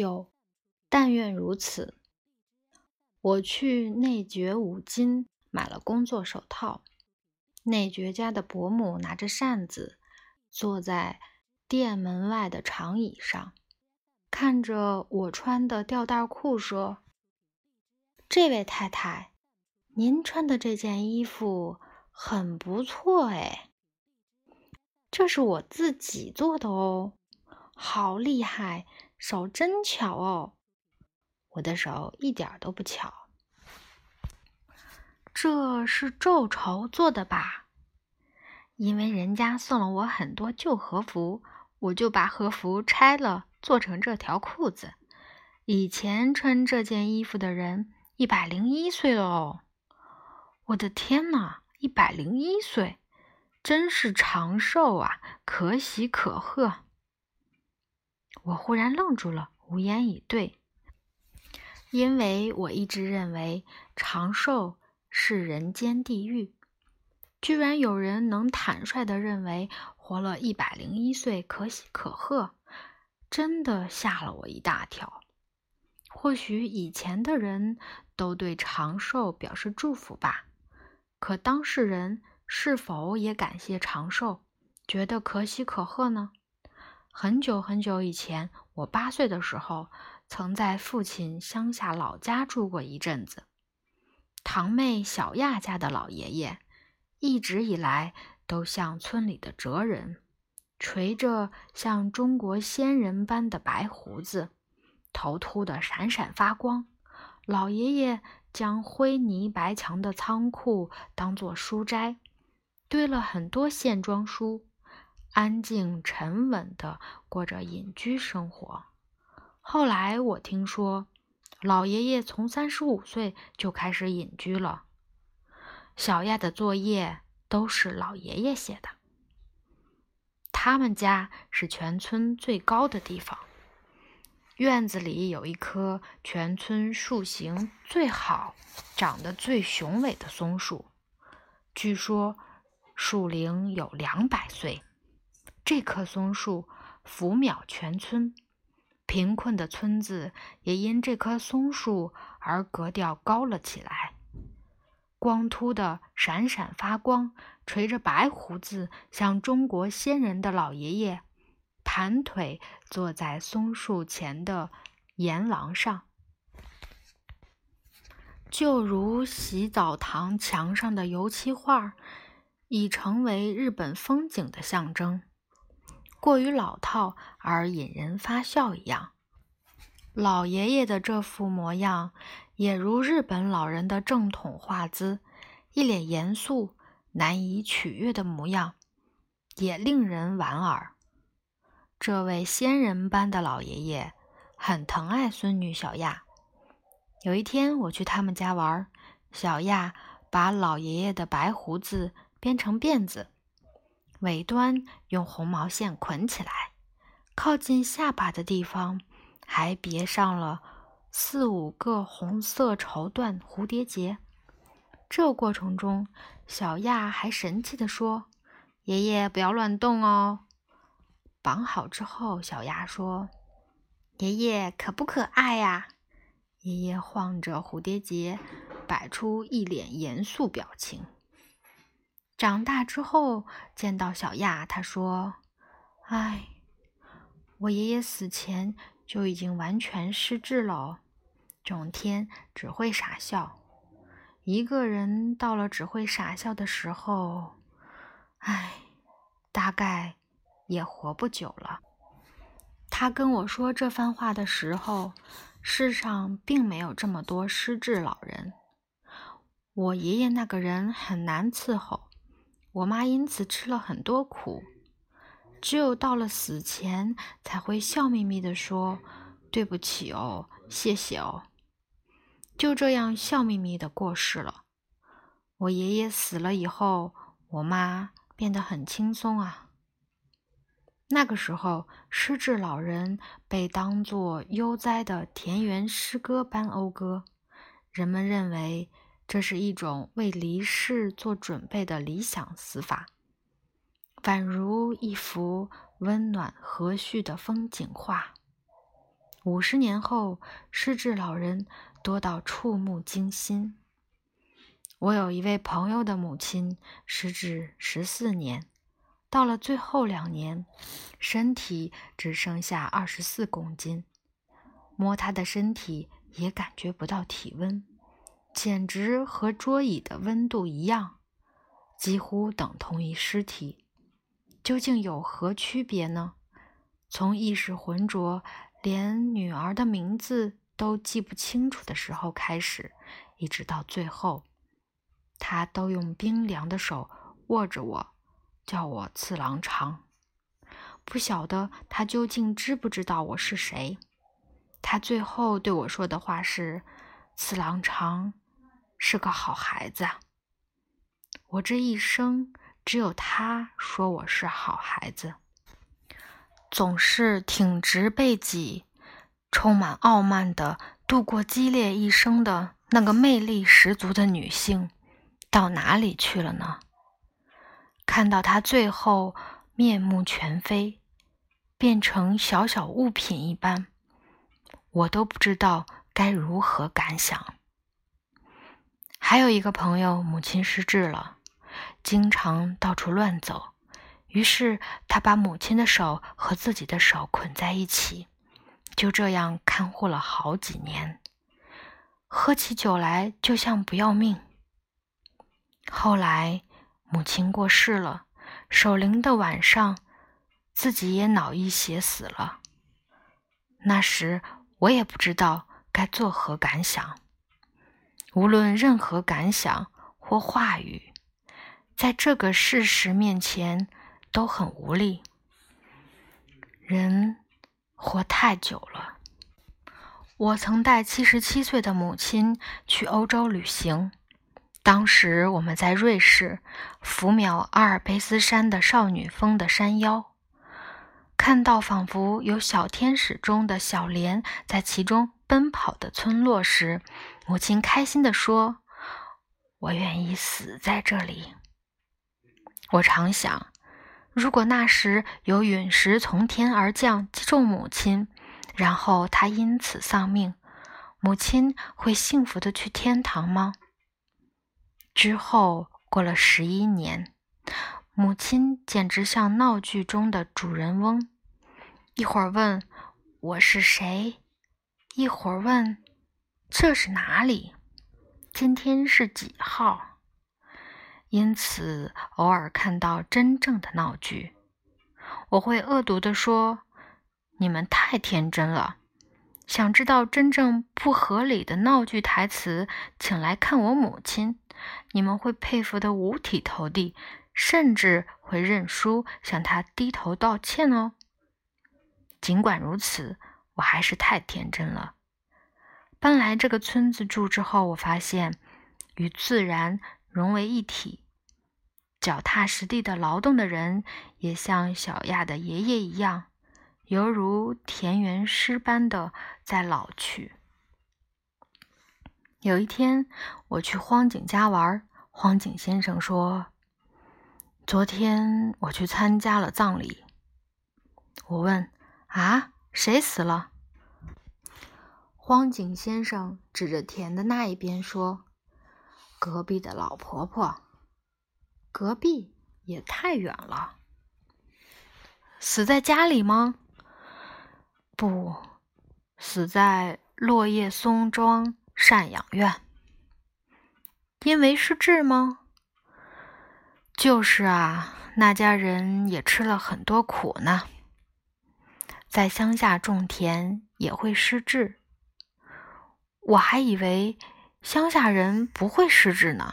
九，但愿如此。我去内爵五金买了工作手套。内爵家的伯母拿着扇子，坐在店门外的长椅上，看着我穿的吊带裤，说：“这位太太，您穿的这件衣服很不错哎，这是我自己做的哦，好厉害，手真巧哦。”我的手一点都不巧。这是皱绸做的吧？因为人家送了我很多旧和服，我就把和服拆了，做成这条裤子。以前穿这件衣服的人一百零一岁了哦！我的天哪，一百零一岁，真是长寿啊，可喜可贺！我忽然愣住了，无言以对。因为我一直认为长寿是人间地狱，居然有人能坦率地认为活了一百零一岁可喜可贺，真的吓了我一大跳。或许以前的人都对长寿表示祝福吧，可当事人是否也感谢长寿，觉得可喜可贺呢？很久很久以前，我八岁的时候。曾在父亲乡下老家住过一阵子。堂妹小亚家的老爷爷，一直以来都像村里的哲人，垂着像中国仙人般的白胡子，头秃得闪闪发光。老爷爷将灰泥白墙的仓库当作书斋，堆了很多线装书，安静沉稳地过着隐居生活。后来我听说，老爷爷从三十五岁就开始隐居了。小亚的作业都是老爷爷写的。他们家是全村最高的地方，院子里有一棵全村树形最好、长得最雄伟的松树，据说树龄有两百岁。这棵松树俯瞰全村。贫困的村子也因这棵松树而格调高了起来。光秃的、闪闪发光、垂着白胡子、像中国仙人的老爷爷，盘腿坐在松树前的岩廊上，就如洗澡堂墙上的油漆画，已成为日本风景的象征。过于老套而引人发笑一样，老爷爷的这副模样也如日本老人的正统画姿，一脸严肃、难以取悦的模样，也令人莞尔。这位仙人般的老爷爷很疼爱孙女小亚。有一天我去他们家玩，小亚把老爷爷的白胡子编成辫子。尾端用红毛线捆起来，靠近下巴的地方还别上了四五个红色绸缎蝴蝶结。这过程中，小亚还神气地说：“爷爷不要乱动哦。”绑好之后，小亚说：“爷爷可不可爱呀？”爷爷晃着蝴蝶结，摆出一脸严肃表情。长大之后见到小亚，他说：“哎，我爷爷死前就已经完全失智了，整天只会傻笑。一个人到了只会傻笑的时候，哎，大概也活不久了。”他跟我说这番话的时候，世上并没有这么多失智老人。我爷爷那个人很难伺候。我妈因此吃了很多苦，只有到了死前才会笑眯眯地说：“对不起哦，谢谢哦。”就这样笑眯眯地过世了。我爷爷死了以后，我妈变得很轻松啊。那个时候，失智老人被当作悠哉的田园诗歌般讴歌，人们认为。这是一种为离世做准备的理想死法，宛如一幅温暖和煦的风景画。五十年后，失智老人多到触目惊心。我有一位朋友的母亲失智十四年，到了最后两年，身体只剩下二十四公斤，摸她的身体也感觉不到体温，简直和桌椅的温度一样，几乎等同于尸体。究竟有何区别呢？从意识浑浊，连女儿的名字都记不清楚的时候开始，一直到最后，他都用冰凉的手握着我，叫我次郎长。不晓得他究竟知不知道我是谁。他最后对我说的话是：“次郎长是个好孩子。”我这一生。只有他说我是好孩子，总是挺直背脊、充满傲慢的度过激烈一生的那个魅力十足的女性，到哪里去了呢？看到她最后面目全非，变成小小物品一般，我都不知道该如何感想。还有一个朋友，母亲失智了。经常到处乱走，于是他把母亲的手和自己的手捆在一起，就这样看护了好几年。喝起酒来就像不要命。后来母亲过世了，守灵的晚上，自己也脑溢血死了。那时我也不知道该作何感想，无论任何感想或话语。在这个事实面前，都很无力。人活太久了。我曾带七十七岁的母亲去欧洲旅行，当时我们在瑞士俯瞰阿尔卑斯山的少女峰的山腰，看到仿佛有小天使中的小莲在其中奔跑的村落时，母亲开心地说：“我愿意死在这里。”我常想，如果那时有陨石从天而降击中母亲，然后她因此丧命，母亲会幸福的去天堂吗？之后过了十一年，母亲简直像闹剧中的主人翁，一会儿问我是谁，一会儿问这是哪里，今天是几号。因此，偶尔看到真正的闹剧，我会恶毒地说：“你们太天真了。”想知道真正不合理的闹剧台词，请来看我母亲。你们会佩服得五体投地，甚至会认输，向她低头道歉哦。尽管如此，我还是太天真了。搬来这个村子住之后，我发现与自然。融为一体，脚踏实地的劳动的人，也像小亚的爷爷一样，犹如田园诗般的在老去。有一天，我去荒井家玩，荒井先生说：“昨天我去参加了葬礼。”我问：“啊，谁死了？”荒井先生指着田的那一边说。隔壁的老婆婆，隔壁也太远了。死在家里吗？不，死在落叶松庄赡养院。因为失智吗？就是啊，那家人也吃了很多苦呢。在乡下种田也会失智，我还以为。乡下人不会失智呢。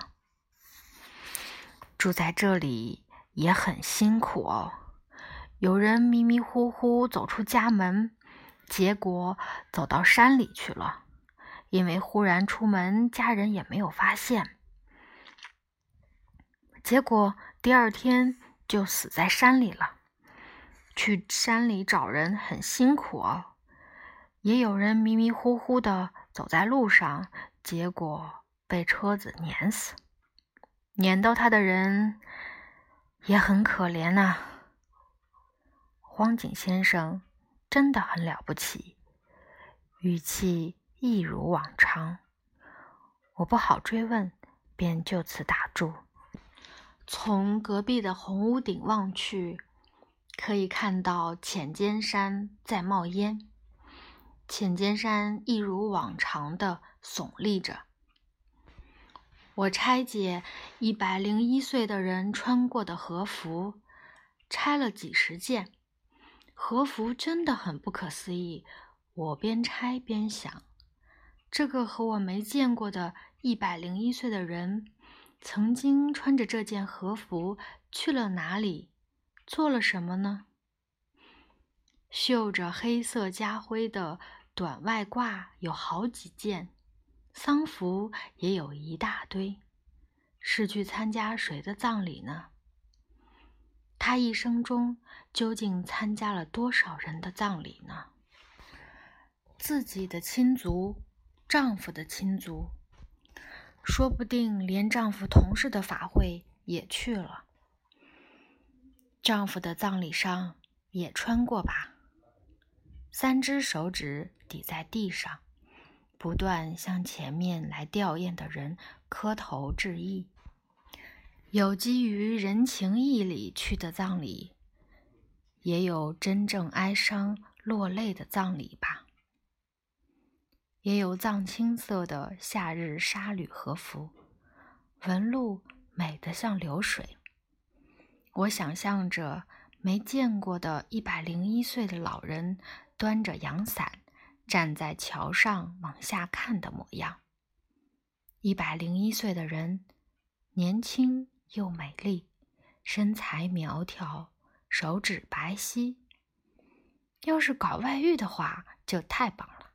住在这里也很辛苦哦。有人迷迷糊糊走出家门，结果走到山里去了，因为忽然出门，家人也没有发现。结果第二天就死在山里了。去山里找人很辛苦哦。也有人迷迷糊糊的走在路上。结果被车子碾死，碾到他的人也很可怜呐。荒井先生真的很了不起，语气一如往常。我不好追问，便就此打住。从隔壁的红屋顶望去，可以看到浅间山在冒烟。浅间山一如往常的耸立着。我拆解一百零一岁的人穿过的和服，拆了几十件。和服真的很不可思议。我边拆边想，这个和我没见过的。一百零一岁的人曾经穿着这件和服去了哪里？做了什么呢？绣着黑色家徽的短外褂有好几件，丧服也有一大堆。是去参加谁的葬礼呢？他一生中究竟参加了多少人的葬礼呢？自己的亲族，丈夫的亲族。说不定连丈夫同事的法会也去了，丈夫的葬礼上也穿过吧。三只手指抵在地上，不断向前面来吊唁的人磕头致意。有基于人情义理去的葬礼，也有真正哀伤落泪的葬礼吧。也有藏青色的夏日纱缕和服，纹路美得像流水。我想象着没见过的一百零一岁的老人端着阳伞站在桥上往下看的模样。一百零一岁的人，年轻又美丽，身材苗条，手指白皙。要是搞外遇的话，就太棒了。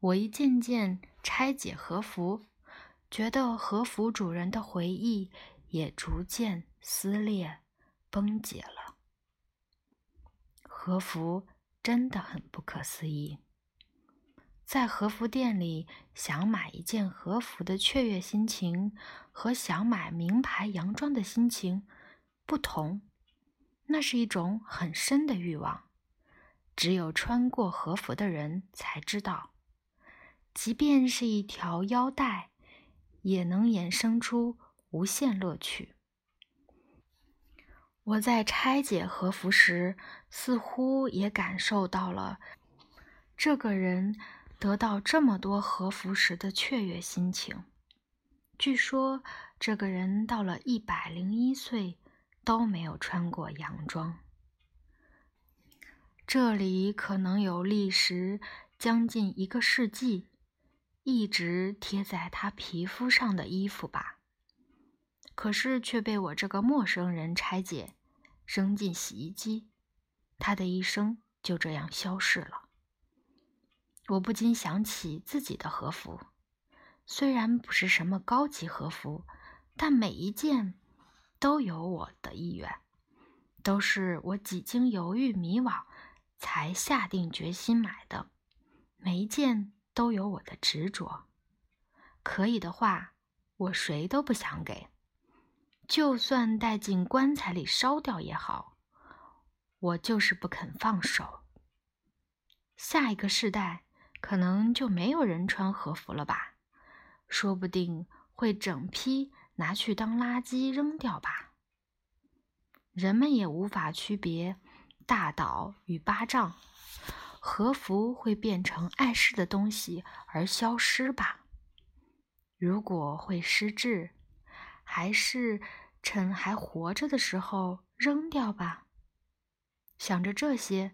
我一件件拆解和服，觉得和服主人的回忆也逐渐撕裂、崩解了。和服真的很不可思议。在和服店里想买一件和服的雀跃心情，和想买名牌洋装的心情不同。那是一种很深的欲望，只有穿过和服的人才知道。即便是一条腰带，也能衍生出无限乐趣。我在拆解和服时，似乎也感受到了这个人得到这么多和服时的雀跃心情。据说，这个人到了一百零一岁都没有穿过洋装。这里可能有历时将近一个世纪。一直贴在他皮肤上的衣服吧，可是却被我这个陌生人拆解，扔进洗衣机，他的一生就这样消逝了。我不禁想起自己的和服，虽然不是什么高级和服，但每一件都有我的意愿，都是我几经犹豫迷惘才下定决心买的，每一件。都有我的执着，可以的话，我谁都不想给，就算带进棺材里烧掉也好，我就是不肯放手。下一个世代可能就没有人穿和服了吧？说不定会整批拿去当垃圾扔掉吧？人们也无法区别大岛与巴掌。和服会变成碍事的东西而消失吧？如果会失智，还是趁还活着的时候扔掉吧。想着这些，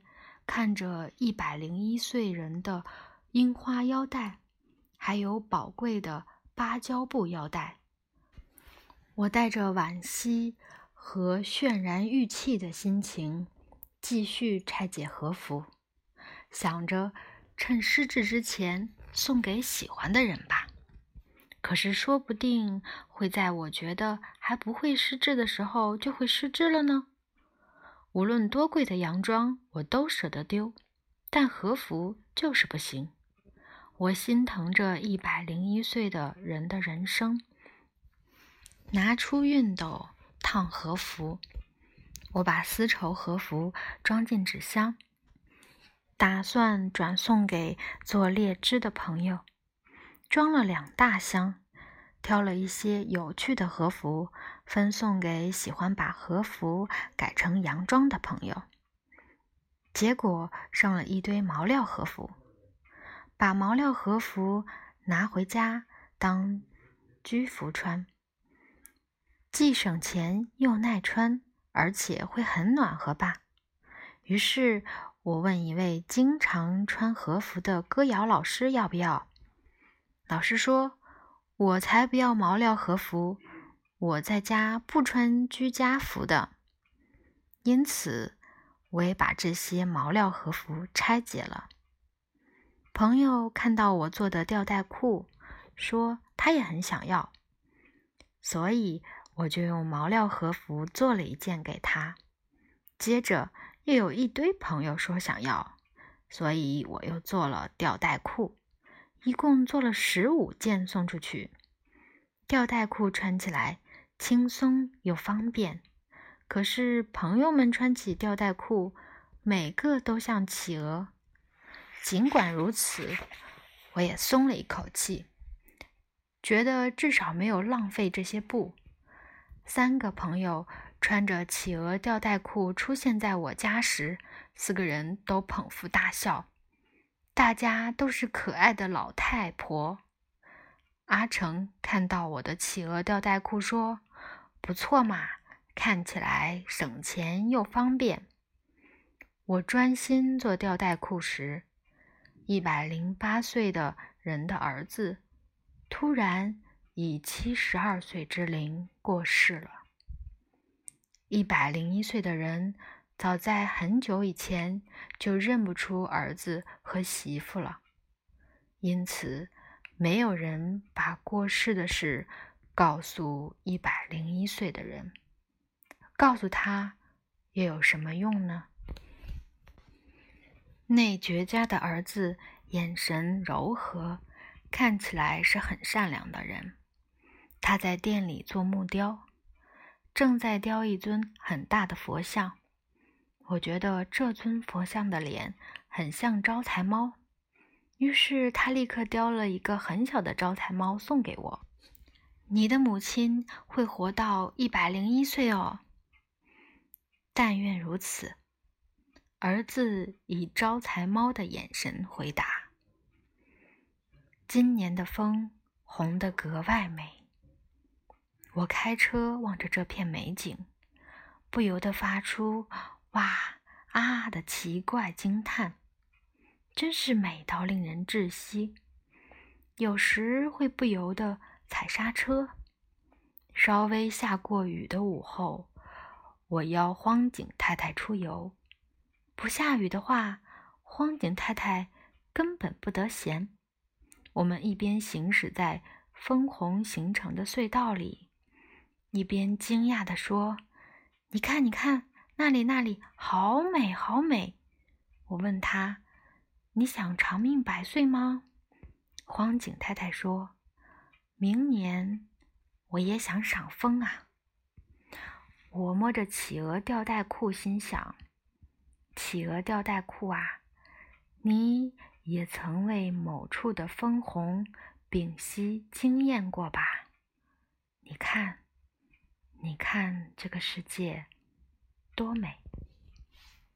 看着一百零一岁人的樱花腰带，还有宝贵的芭蕉布腰带，我带着惋惜和渲然欲泣的心情，继续拆解和服。想着趁失智之前送给喜欢的人吧，可是说不定会在我觉得还不会失智的时候就会失智了呢。无论多贵的洋装，我都舍得丢，但和服就是不行。我心疼这一百零一岁的人的人生。拿出熨斗烫和服，我把丝绸和服装进纸箱。打算转送给做列支的朋友，装了两大箱，挑了一些有趣的和服，分送给喜欢把和服改成洋装的朋友。结果剩了一堆毛料和服，把毛料和服拿回家当居服穿，既省钱又耐穿，而且会很暖和吧。于是我问一位经常穿和服的歌谣老师要不要。老师说：“我才不要毛料和服，我在家不穿居家服的。”因此，我也把这些毛料和服拆解了。朋友看到我做的吊带裤，说他也很想要，所以我就用毛料和服做了一件给他。接着。又有一堆朋友说想要，所以我又做了吊带裤，一共做了十五件送出去。吊带裤穿起来轻松又方便，可是朋友们穿起吊带裤，每个都像企鹅。尽管如此，我也松了一口气，觉得至少没有浪费这些布。三个朋友。穿着企鹅吊带裤出现在我家时，四个人都捧腹大笑。大家都是可爱的老太婆。阿成看到我的企鹅吊带裤，说：“不错嘛，看起来省钱又方便。”我专心做吊带裤时，一百零八岁的人的儿子突然以七十二岁之龄过世了。一百零一岁的人，早在很久以前就认不出儿子和媳妇了，因此没有人把过世的事告诉一百零一岁的人。告诉他又有什么用呢？那绝佳的儿子眼神柔和，看起来是很善良的人。他在店里做木雕。正在雕一尊很大的佛像，我觉得这尊佛像的脸很像招财猫，于是他立刻雕了一个很小的招财猫送给我。你的母亲会活到一百零一岁哦，但愿如此。儿子以招财猫的眼神回答：“今年的风红得格外美。”我开车望着这片美景，不由得发出“哇啊”的奇怪惊叹，真是美到令人窒息。有时会不由得踩刹车。稍微下过雨的午后，我邀荒井太太出游。不下雨的话，荒井太太根本不得闲。我们一边行驶在枫红形成的隧道里。一边惊讶地说：“你看，你看，那里，那里，好美，好美！”我问他：“你想长命百岁吗？”荒井太太说：“明年我也想赏枫啊。”我摸着企鹅吊带裤，心想：“企鹅吊带裤啊，你也曾为某处的枫红屏息惊艳过吧？你看。”你看这个世界多美！